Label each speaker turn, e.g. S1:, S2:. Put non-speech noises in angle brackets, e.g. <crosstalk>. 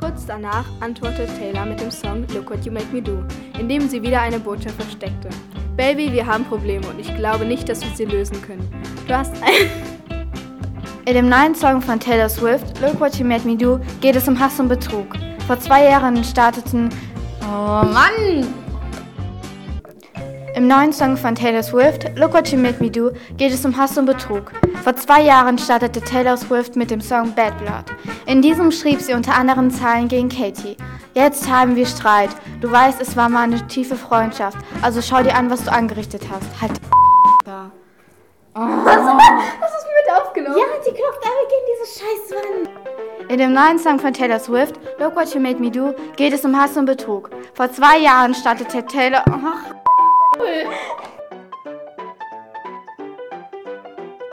S1: Kurz danach antwortet Taylor mit dem Song Look What You Make Me Do, in dem sie wieder eine Botschaft versteckte. Baby, wir haben Probleme und ich glaube nicht, dass wir sie lösen können. Du hast ein... <laughs>
S2: In dem neuen Song von Taylor Swift, Look What You Made Me Do, geht es um Hass und Betrug. Vor zwei Jahren starteten... Oh Mann! Im neuen Song von Taylor Swift, Look What You Made Me Do, geht es um Hass und Betrug. Vor zwei Jahren startete Taylor Swift mit dem Song Bad Blood. In diesem schrieb sie unter anderem Zahlen gegen Katie. Jetzt haben wir Streit. Du weißt, es war mal eine tiefe Freundschaft. Also schau dir an, was du angerichtet hast. Halt. Da.
S1: Oh. Hast du es mit aufgenommen?
S2: Ja, die klopft alle gegen diese Scheißwand. In dem neuen Song von Taylor Swift, Look What You Made Me Do, geht es um Hass und Betrug. Vor zwei Jahren startete Taylor... Ach, 对。